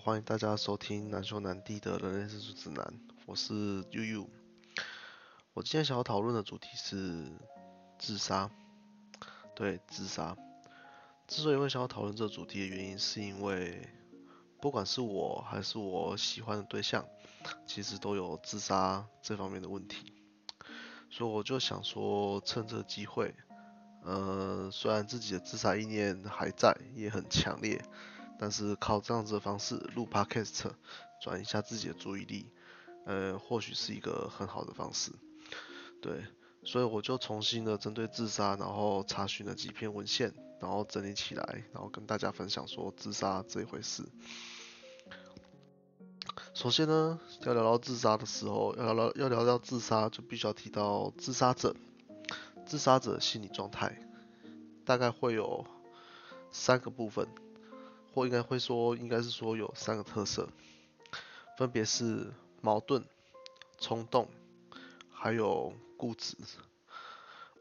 欢迎大家收听难兄难弟的人类自述指南，我是悠悠。我今天想要讨论的主题是自杀。对，自杀。之所以会想要讨论这个主题的原因，是因为不管是我还是我喜欢的对象，其实都有自杀这方面的问题。所以我就想说，趁这个机会，呃，虽然自己的自杀意念还在，也很强烈。但是靠这样子的方式录 podcast，转移一下自己的注意力，呃，或许是一个很好的方式。对，所以我就重新的针对自杀，然后查询了几篇文献，然后整理起来，然后跟大家分享说自杀这一回事。首先呢，要聊到自杀的时候，要聊要聊到自杀，就必须要提到自杀者，自杀者心理状态，大概会有三个部分。或应该会说，应该是说有三个特色，分别是矛盾、冲动，还有固执。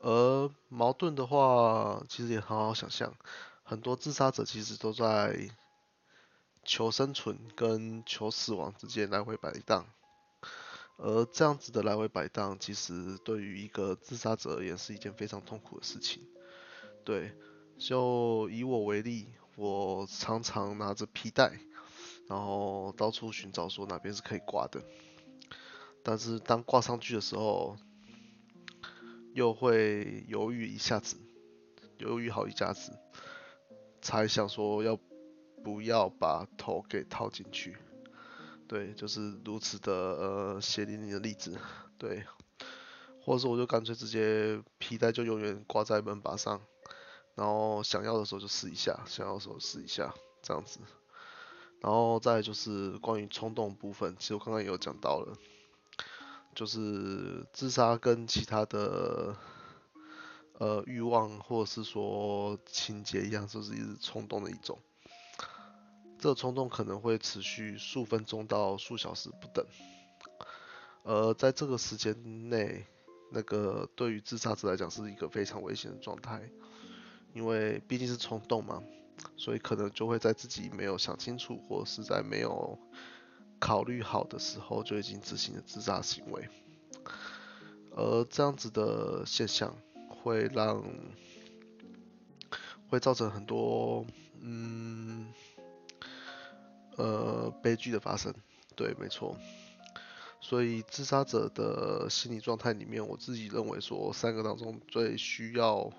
而矛盾的话，其实也很好想象，很多自杀者其实都在求生存跟求死亡之间来回摆荡。而这样子的来回摆荡，其实对于一个自杀者而言是一件非常痛苦的事情。对，就以我为例。我常常拿着皮带，然后到处寻找说哪边是可以挂的，但是当挂上去的时候，又会犹豫一下子，犹豫好一下子，才想说要不要把头给套进去。对，就是如此的呃血淋淋的例子。对，或者说我就干脆直接皮带就永远挂在门把上。然后想要的时候就试一下，想要的时候试一下，这样子。然后再就是关于冲动部分，其实我刚刚也有讲到了，就是自杀跟其他的呃欲望或者是说情节一样，就是一直冲动的一种。这个冲动可能会持续数分钟到数小时不等，而在这个时间内，那个对于自杀者来讲是一个非常危险的状态。因为毕竟是冲动嘛，所以可能就会在自己没有想清楚或是在没有考虑好的时候就已经执行了自杀行为，而这样子的现象会让会造成很多嗯呃悲剧的发生，对，没错。所以自杀者的心理状态里面，我自己认为说三个当中最需要。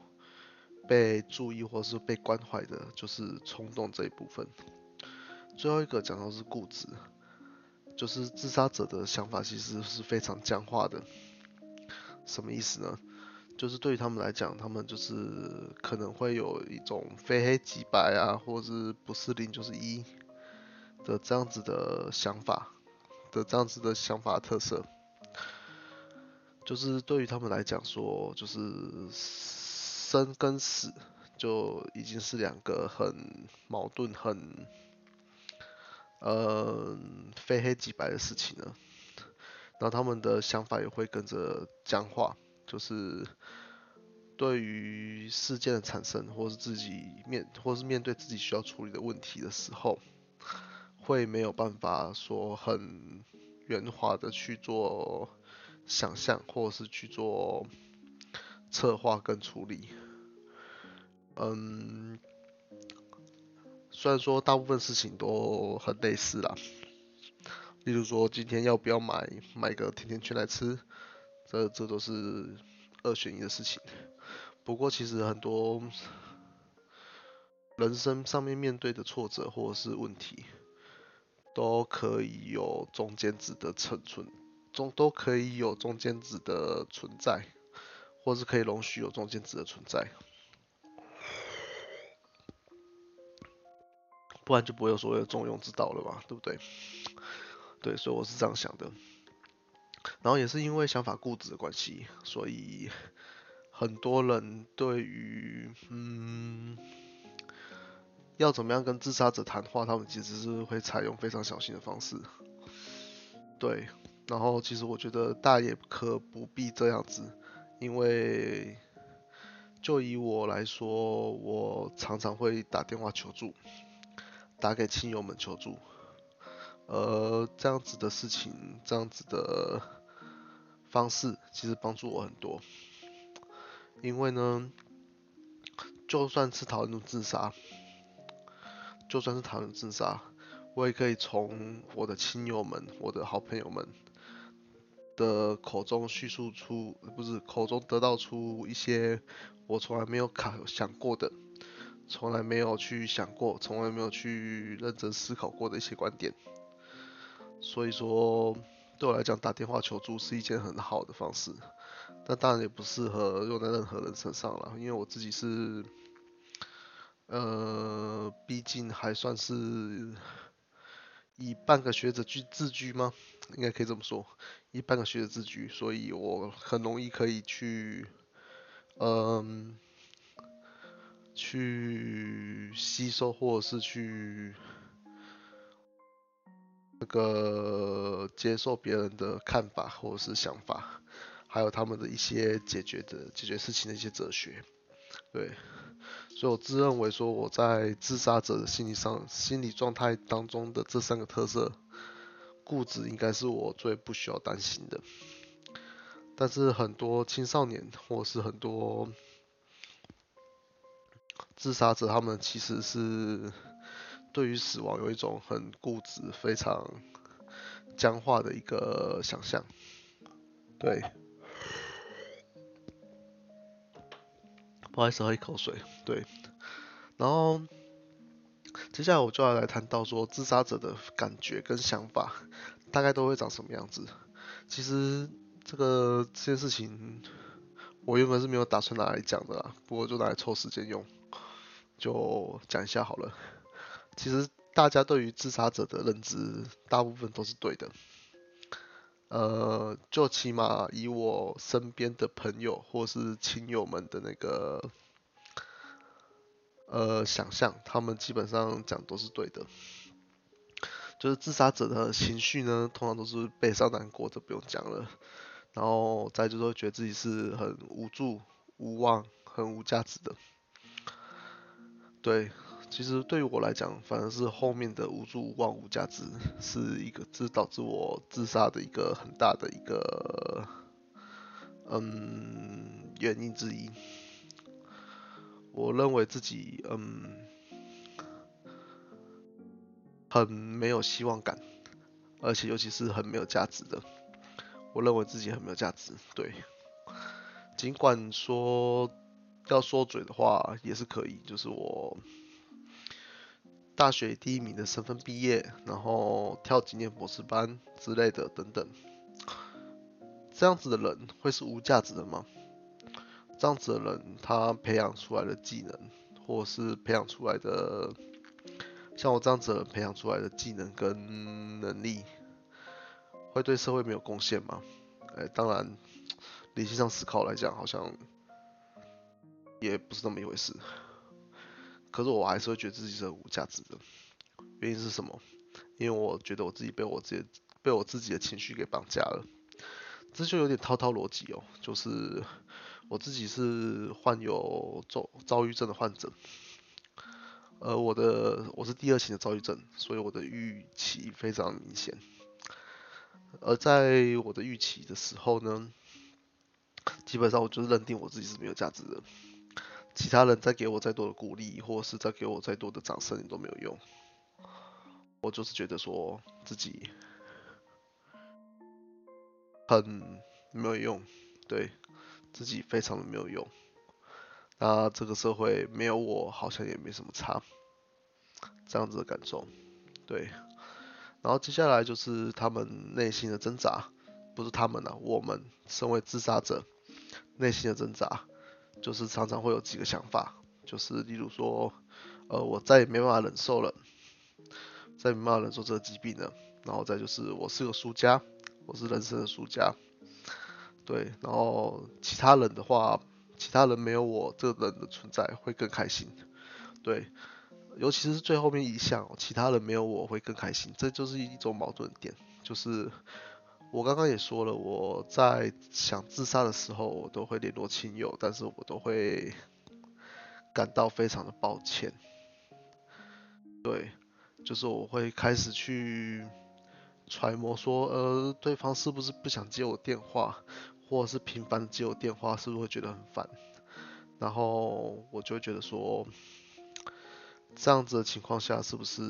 被注意或是被关怀的，就是冲动这一部分。最后一个讲到是固执，就是自杀者的想法其实是非常僵化的。什么意思呢？就是对于他们来讲，他们就是可能会有一种非黑即白啊，或者是不是零就是一的这样子的想法的这样子的想法特色。就是对于他们来讲说，就是。生跟死就已经是两个很矛盾、很呃非黑即白的事情了。然后他们的想法也会跟着僵化，就是对于事件的产生，或是自己面，或是面对自己需要处理的问题的时候，会没有办法说很圆滑的去做想象，或者是去做。策划跟处理，嗯，虽然说大部分事情都很类似啦，例如说今天要不要买买个甜甜圈来吃，这这都是二选一的事情。不过其实很多人生上面面对的挫折或者是问题，都可以有中间值的存存，中都可以有中间值的存在。或是可以容许有中间值的存在，不然就不会有所谓的中庸之道了嘛，对不对？对，所以我是这样想的。然后也是因为想法固执的关系，所以很多人对于嗯要怎么样跟自杀者谈话，他们其实是会采用非常小心的方式。对，然后其实我觉得大也可不必这样子。因为就以我来说，我常常会打电话求助，打给亲友们求助。呃这样子的事情，这样子的方式，其实帮助我很多。因为呢，就算是讨论自杀，就算是讨论自杀，我也可以从我的亲友们、我的好朋友们的口中叙述出，不是口中得到出一些我从来没有考想过的，从来没有去想过，从来没有去认真思考过的一些观点。所以说，对我来讲，打电话求助是一件很好的方式。那当然也不适合用在任何人身上了，因为我自己是，呃，毕竟还算是以半个学者去自居吗？应该可以这么说，以半个学者自居，所以我很容易可以去，嗯，去吸收或者是去那个接受别人的看法或者是想法。还有他们的一些解决的解决事情的一些哲学，对，所以我自认为说我在自杀者的心理上心理状态当中的这三个特色，固执应该是我最不需要担心的。但是很多青少年或是很多自杀者，他们其实是对于死亡有一种很固执、非常僵化的一个想象，对。不好意思，喝一口水。对，然后接下来我就要来谈到说自杀者的感觉跟想法大概都会长什么样子。其实这个这件事情我原本是没有打算拿来讲的啦，不过就拿来凑时间用，就讲一下好了。其实大家对于自杀者的认知大部分都是对的。呃，就起码以我身边的朋友或是亲友们的那个呃想象，他们基本上讲都是对的。就是自杀者的情绪呢，通常都是悲伤难过，这不用讲了。然后再就是觉得自己是很无助、无望、很无价值的。对。其实对于我来讲，反而是后面的无助、无望、无价值，是一个，这导致我自杀的一个很大的一个，嗯，原因之一。我认为自己，嗯，很没有希望感，而且尤其是很没有价值的。我认为自己很没有价值，对。尽管说要说嘴的话，也是可以，就是我。大学第一名的身份毕业，然后跳几年博士班之类的等等，这样子的人会是无价值的吗？这样子的人，他培养出来的技能，或是培养出来的，像我这样子的人培养出来的技能跟能力，会对社会没有贡献吗？哎，当然，理性上思考来讲，好像也不是那么一回事。可是我还是会觉得自己是无价值的，原因是什么？因为我觉得我自己被我自己被我自己的情绪给绑架了，这就有点滔滔逻辑哦。就是我自己是患有躁躁郁症的患者，而我的我是第二型的躁郁症，所以我的预期非常明显。而在我的预期的时候呢，基本上我就是认定我自己是没有价值的。其他人再给我再多的鼓励，或是再给我再多的掌声，都没有用。我就是觉得说自己很没有用，对自己非常的没有用。那这个社会没有我，好像也没什么差，这样子的感受。对，然后接下来就是他们内心的挣扎，不是他们啊，我们身为自杀者内心的挣扎。就是常常会有几个想法，就是例如说，呃，我再也没办法忍受了，再也没办法忍受这个疾病了。然后再就是我是个输家，我是人生的输家，对。然后其他人的话，其他人没有我这个人的存在会更开心，对。尤其是最后面一项，其他人没有我会更开心，这就是一种矛盾点，就是。我刚刚也说了，我在想自杀的时候，我都会联络亲友，但是我都会感到非常的抱歉。对，就是我会开始去揣摩说，呃，对方是不是不想接我电话，或者是频繁接我电话，是不是会觉得很烦？然后我就会觉得说，这样子的情况下，是不是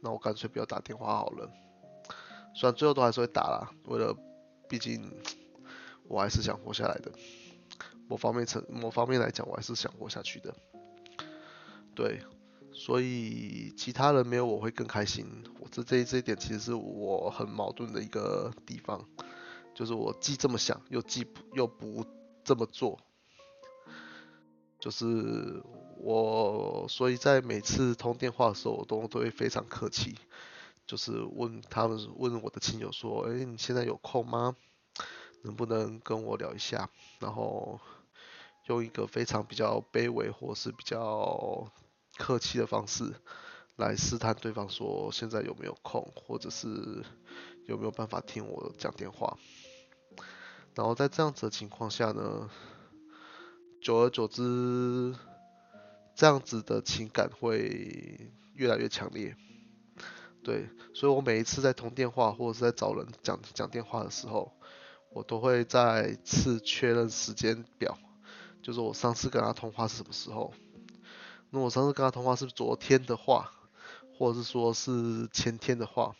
那我干脆不要打电话好了？虽然最后都还是会打啦，为了，毕竟我还是想活下来的。某方面成某方面来讲，我还是想活下去的。对，所以其他人没有我会更开心。我这这这一点其实是我很矛盾的一个地方，就是我既这么想，又既不又不这么做。就是我，所以在每次通电话的时候，我都都会非常客气，就是问他们问我的亲友说，哎，你现在有空吗？能不能跟我聊一下？然后。用一个非常比较卑微或是比较客气的方式来试探对方，说现在有没有空，或者是有没有办法听我讲电话。然后在这样子的情况下呢，久而久之，这样子的情感会越来越强烈。对，所以我每一次在通电话或者是在找人讲讲电话的时候，我都会再次确认时间表。就是我上次跟他通话是什么时候？那我上次跟他通话是昨天的话，或者是说是前天的话，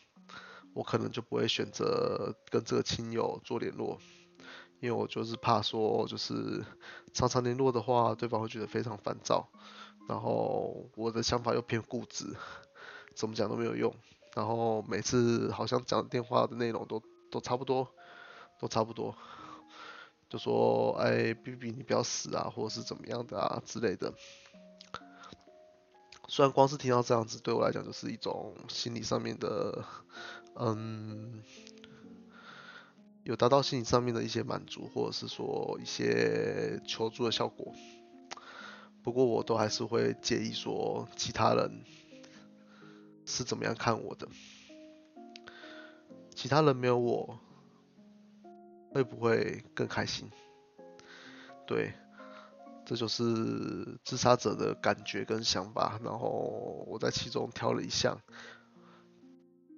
我可能就不会选择跟这个亲友做联络，因为我就是怕说，就是常常联络的话，对方会觉得非常烦躁，然后我的想法又偏固执，怎么讲都没有用，然后每次好像讲电话的内容都都差不多，都差不多。就说，哎，B B 你不要死啊，或者是怎么样的啊之类的。虽然光是听到这样子，对我来讲就是一种心理上面的，嗯，有达到心理上面的一些满足，或者是说一些求助的效果。不过我都还是会介意说其他人是怎么样看我的，其他人没有我。会不会更开心？对，这就是自杀者的感觉跟想法。然后我在其中挑了一项，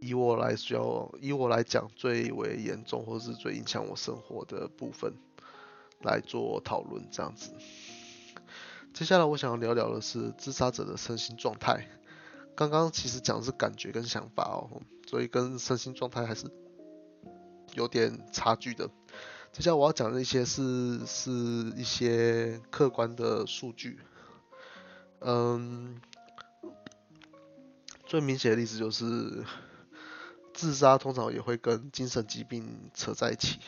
以我来说，以我来讲最为严重或是最影响我生活的部分来做讨论，这样子。接下来我想要聊聊的是自杀者的身心状态。刚刚其实讲的是感觉跟想法哦，所以跟身心状态还是有点差距的。接下来我要讲的一些是是一些客观的数据，嗯，最明显的例子就是自杀通常也会跟精神疾病扯在一起。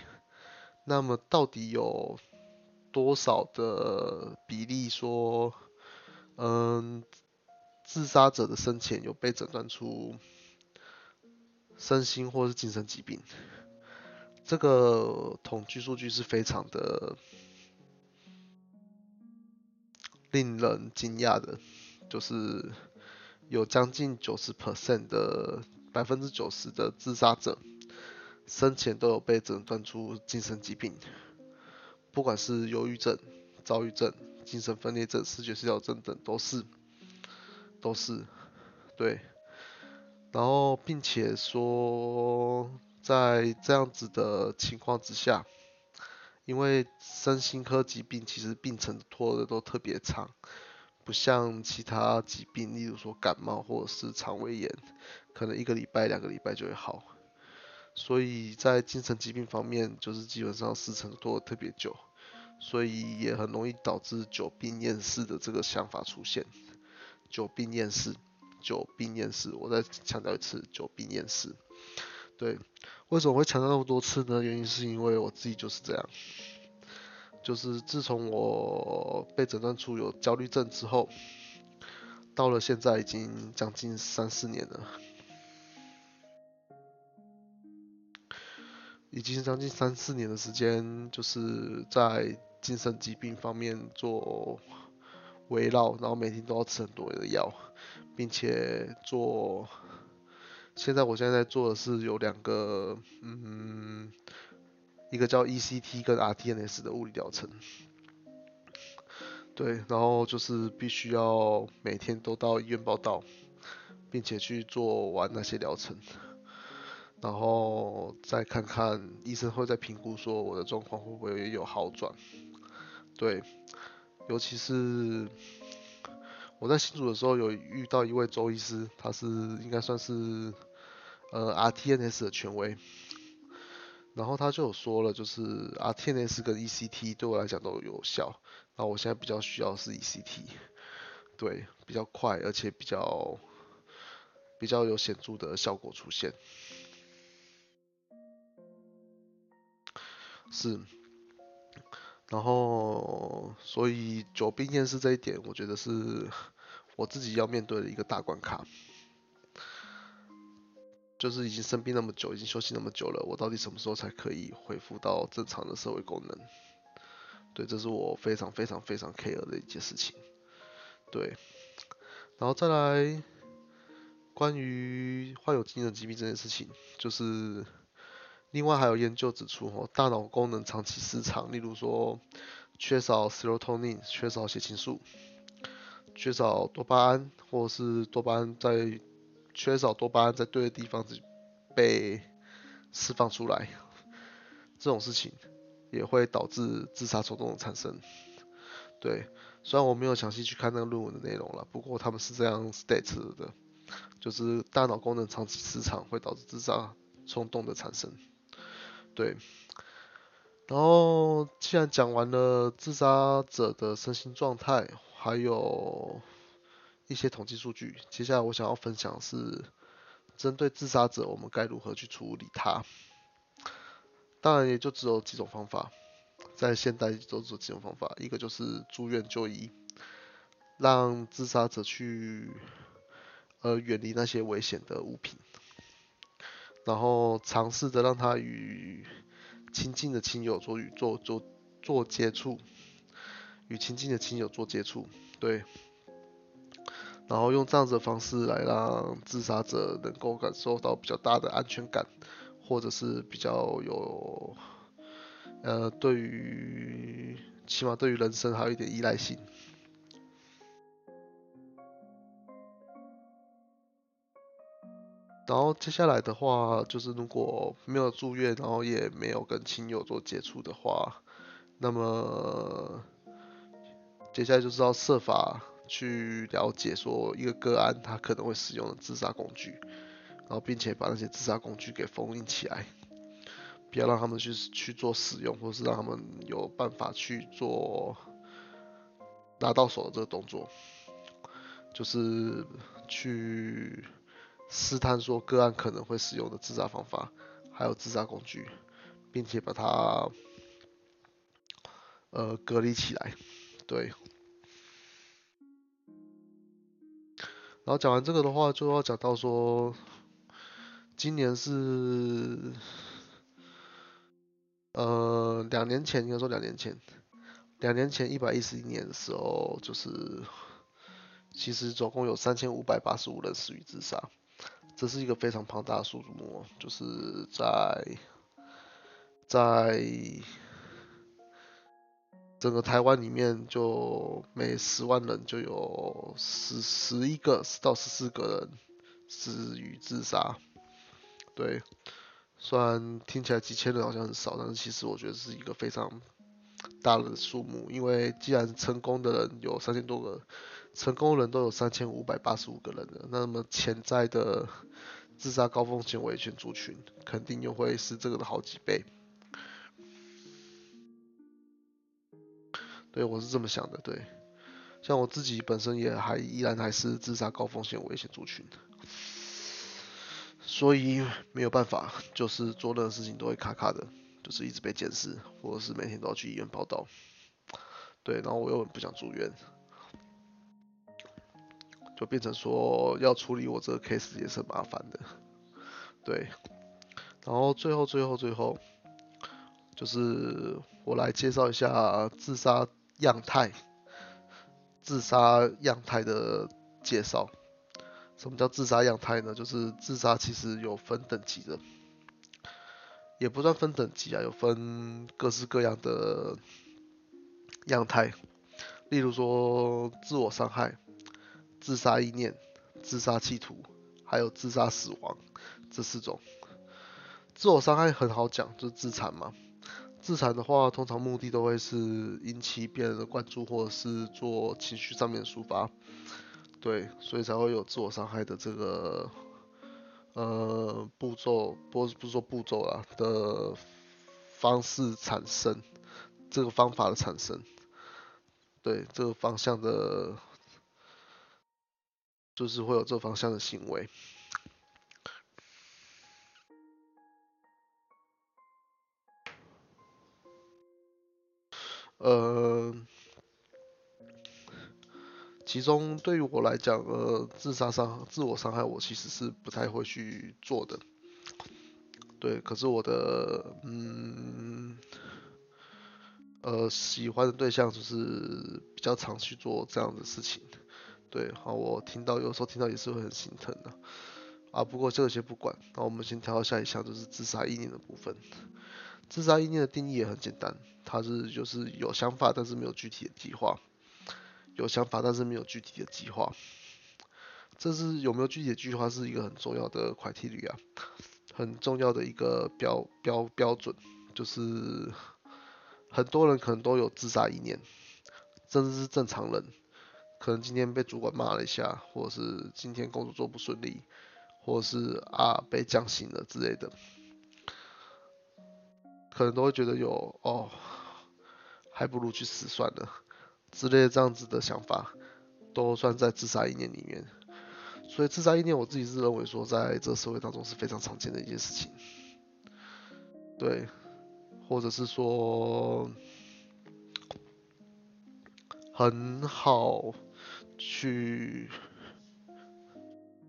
那么到底有多少的比例说，嗯，自杀者的生前有被诊断出身心或是精神疾病？这个统计数据是非常的令人惊讶的，就是有将近九十 percent 的百分之九十的自杀者生前都有被诊断出精神疾病，不管是忧郁症、躁郁症、精神分裂症、视觉失调症等，都是都是对，然后并且说。在这样子的情况之下，因为身心科疾病其实病程拖的都特别长，不像其他疾病，例如说感冒或者是肠胃炎，可能一个礼拜、两个礼拜就会好。所以在精神疾病方面，就是基本上时程拖得特别久，所以也很容易导致久病厌世的这个想法出现。久病厌世，久病厌世，我再强调一次，久病厌世。对，为什么会强调那么多次呢？原因是因为我自己就是这样，就是自从我被诊断出有焦虑症之后，到了现在已经将近三四年了，已经将近三四年的时间，就是在精神疾病方面做围绕，然后每天都要吃很多的药，并且做。现在我现在在做的是有两个，嗯，一个叫 ECT 跟 RTNS 的物理疗程，对，然后就是必须要每天都到医院报道，并且去做完那些疗程。然后再看看医生会再评估说我的状况会不会有好转。对，尤其是我在新组的时候有遇到一位周医师，他是应该算是呃 RTNS 的权威。然后他就有说了，就是 RTNS 跟 ECT 对我来讲都有效，那我现在比较需要是 ECT，对，比较快而且比较比较有显著的效果出现，是，然后所以久病厌世这一点，我觉得是我自己要面对的一个大关卡。就是已经生病那么久，已经休息那么久了，我到底什么时候才可以恢复到正常的社会功能？对，这是我非常非常非常 care 的一件事情。对，然后再来关于患有精神疾病这件事情，就是另外还有研究指出，哦，大脑功能长期失常，例如说缺少 serotonin，缺少血清素，缺少多巴胺，或者是多巴胺在缺少多巴胺在对的地方被释放出来，这种事情也会导致自杀冲动的产生。对，虽然我没有详细去看那个论文的内容了，不过他们是这样 state 的，就是大脑功能长期失常会导致自杀冲动的产生。对，然后既然讲完了自杀者的身心状态，还有。一些统计数据，接下来我想要分享是针对自杀者，我们该如何去处理他？当然也就只有几种方法，在现代都只有几种方法，一个就是住院就医，让自杀者去呃远离那些危险的物品，然后尝试着让他与亲近的亲友做与做做做接触，与亲近的亲友做接触，对。然后用这样子的方式来让自杀者能够感受到比较大的安全感，或者是比较有，呃，对于起码对于人生还有一点依赖性。然后接下来的话，就是如果没有住院，然后也没有跟亲友做接触的话，那么接下来就是要设法。去了解说一个个案他可能会使用的自杀工具，然后并且把那些自杀工具给封印起来，不要让他们去去做使用，或是让他们有办法去做拿到手的这个动作，就是去试探说个案可能会使用的自杀方法，还有自杀工具，并且把它呃隔离起来，对。然后讲完这个的话，就要讲到说，今年是，呃，两年前应该说两年前，两年前一百一十一年的时候，就是，其实总共有三千五百八十五人死于自杀，这是一个非常庞大的数目，就是在，在。整个台湾里面，就每十万人就有十十一个到十四个人死于自杀。对，虽然听起来几千人好像很少，但是其实我觉得是一个非常大的数目。因为既然成功的人有三千多个，成功人都有三千五百八十五个人的，那么潜在的自杀高风险危险族群，肯定又会是这个的好几倍。对，我是这么想的。对，像我自己本身也还依然还是自杀高风险危险族群，所以没有办法，就是做任何事情都会卡卡的，就是一直被监视，或者是每天都要去医院报道。对，然后我又不想住院，就变成说要处理我这个 case 也是很麻烦的。对，然后最后最后最后，就是我来介绍一下自杀。样态，自杀样态的介绍。什么叫自杀样态呢？就是自杀其实有分等级的，也不算分等级啊，有分各式各样的样态。例如说自我伤害、自杀意念、自杀企图，还有自杀死亡这四种。自我伤害很好讲，就是自残嘛。自残的话，通常目的都会是引起别人的关注，或者是做情绪上面的抒发。对，所以才会有自我伤害的这个呃步骤，不不是说步骤啊的方式产生，这个方法的产生，对这个方向的，就是会有这方向的行为。呃。其中对于我来讲，呃，自杀伤、自我伤害，我其实是不太会去做的。对，可是我的，嗯，呃，喜欢的对象就是比较常去做这样的事情。对，好，我听到有时候听到也是会很心疼的。啊，不过这个先不管，那我们先跳到下一项，就是自杀意念的部分。自杀意念的定义也很简单，它是就是有想法，但是没有具体的计划。有想法，但是没有具体的计划，这是有没有具体的计划是一个很重要的快题率啊，很重要的一个标标标准，就是很多人可能都有自杀意念，甚至是正常人，可能今天被主管骂了一下，或者是今天工作做不顺利，或者是啊被降薪了之类的，可能都会觉得有哦，还不如去死算了。之类这样子的想法，都算在自杀意念里面。所以自杀意念，我自己是认为说，在这社会当中是非常常见的一件事情。对，或者是说，很好去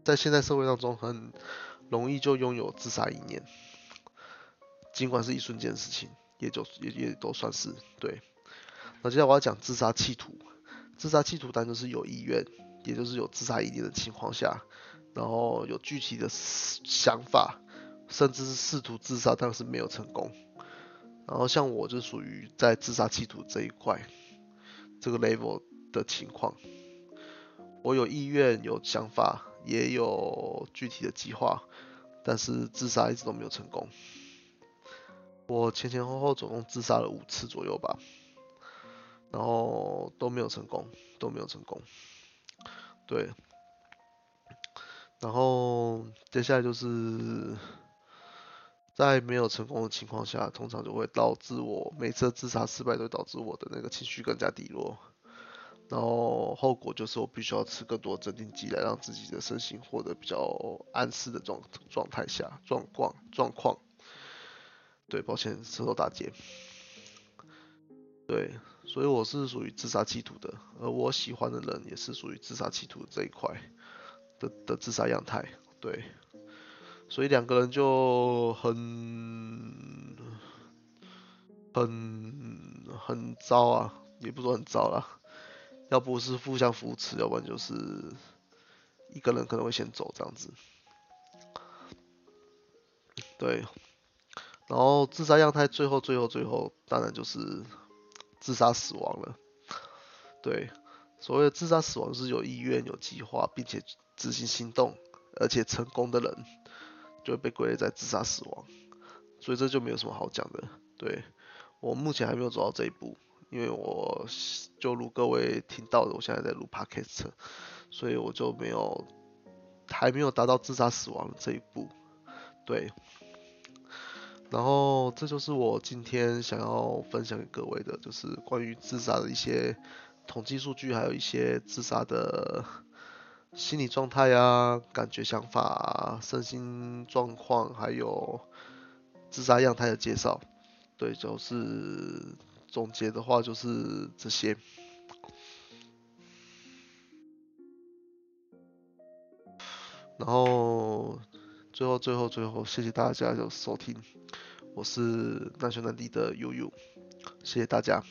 在现在社会当中很容易就拥有自杀意念，尽管是一瞬间的事情，也就也也都算是对。那接下来我要讲自杀企图。自杀企图单就是有意愿，也就是有自杀意念的情况下，然后有具体的想法，甚至是试图自杀，但是没有成功。然后像我就属于在自杀企图这一块，这个 level 的情况。我有意愿、有想法，也有具体的计划，但是自杀一直都没有成功。我前前后后总共自杀了五次左右吧。然后都没有成功，都没有成功，对。然后接下来就是在没有成功的情况下，通常就会导致我每次自杀失败，都导致我的那个情绪更加低落。然后后果就是我必须要吃更多镇定剂来让自己的身心获得比较安适的状状态下状况状况。对，抱歉，舌头打结。对。所以我是属于自杀企图的，而我喜欢的人也是属于自杀企图这一块的的自杀样态，对，所以两个人就很很很糟啊，也不说很糟啦，要不是互相扶持，要不然就是一个人可能会先走这样子，对，然后自杀样态最后最后最后当然就是。自杀死亡了，对，所谓的自杀死亡是有意愿、有计划，并且执行行动，而且成功的人，就会被归类在自杀死亡，所以这就没有什么好讲的。对我目前还没有走到这一步，因为我就如各位听到的，我现在在录 podcast，所以我就没有还没有达到自杀死亡这一步，对。然后这就是我今天想要分享给各位的，就是关于自杀的一些统计数据，还有一些自杀的心理状态啊、感觉、想法、身心状况，还有自杀样态的介绍。对，就是总结的话就是这些。然后最后、最后、最后，谢谢大家的收听。我是难兄难弟的悠悠，谢谢大家。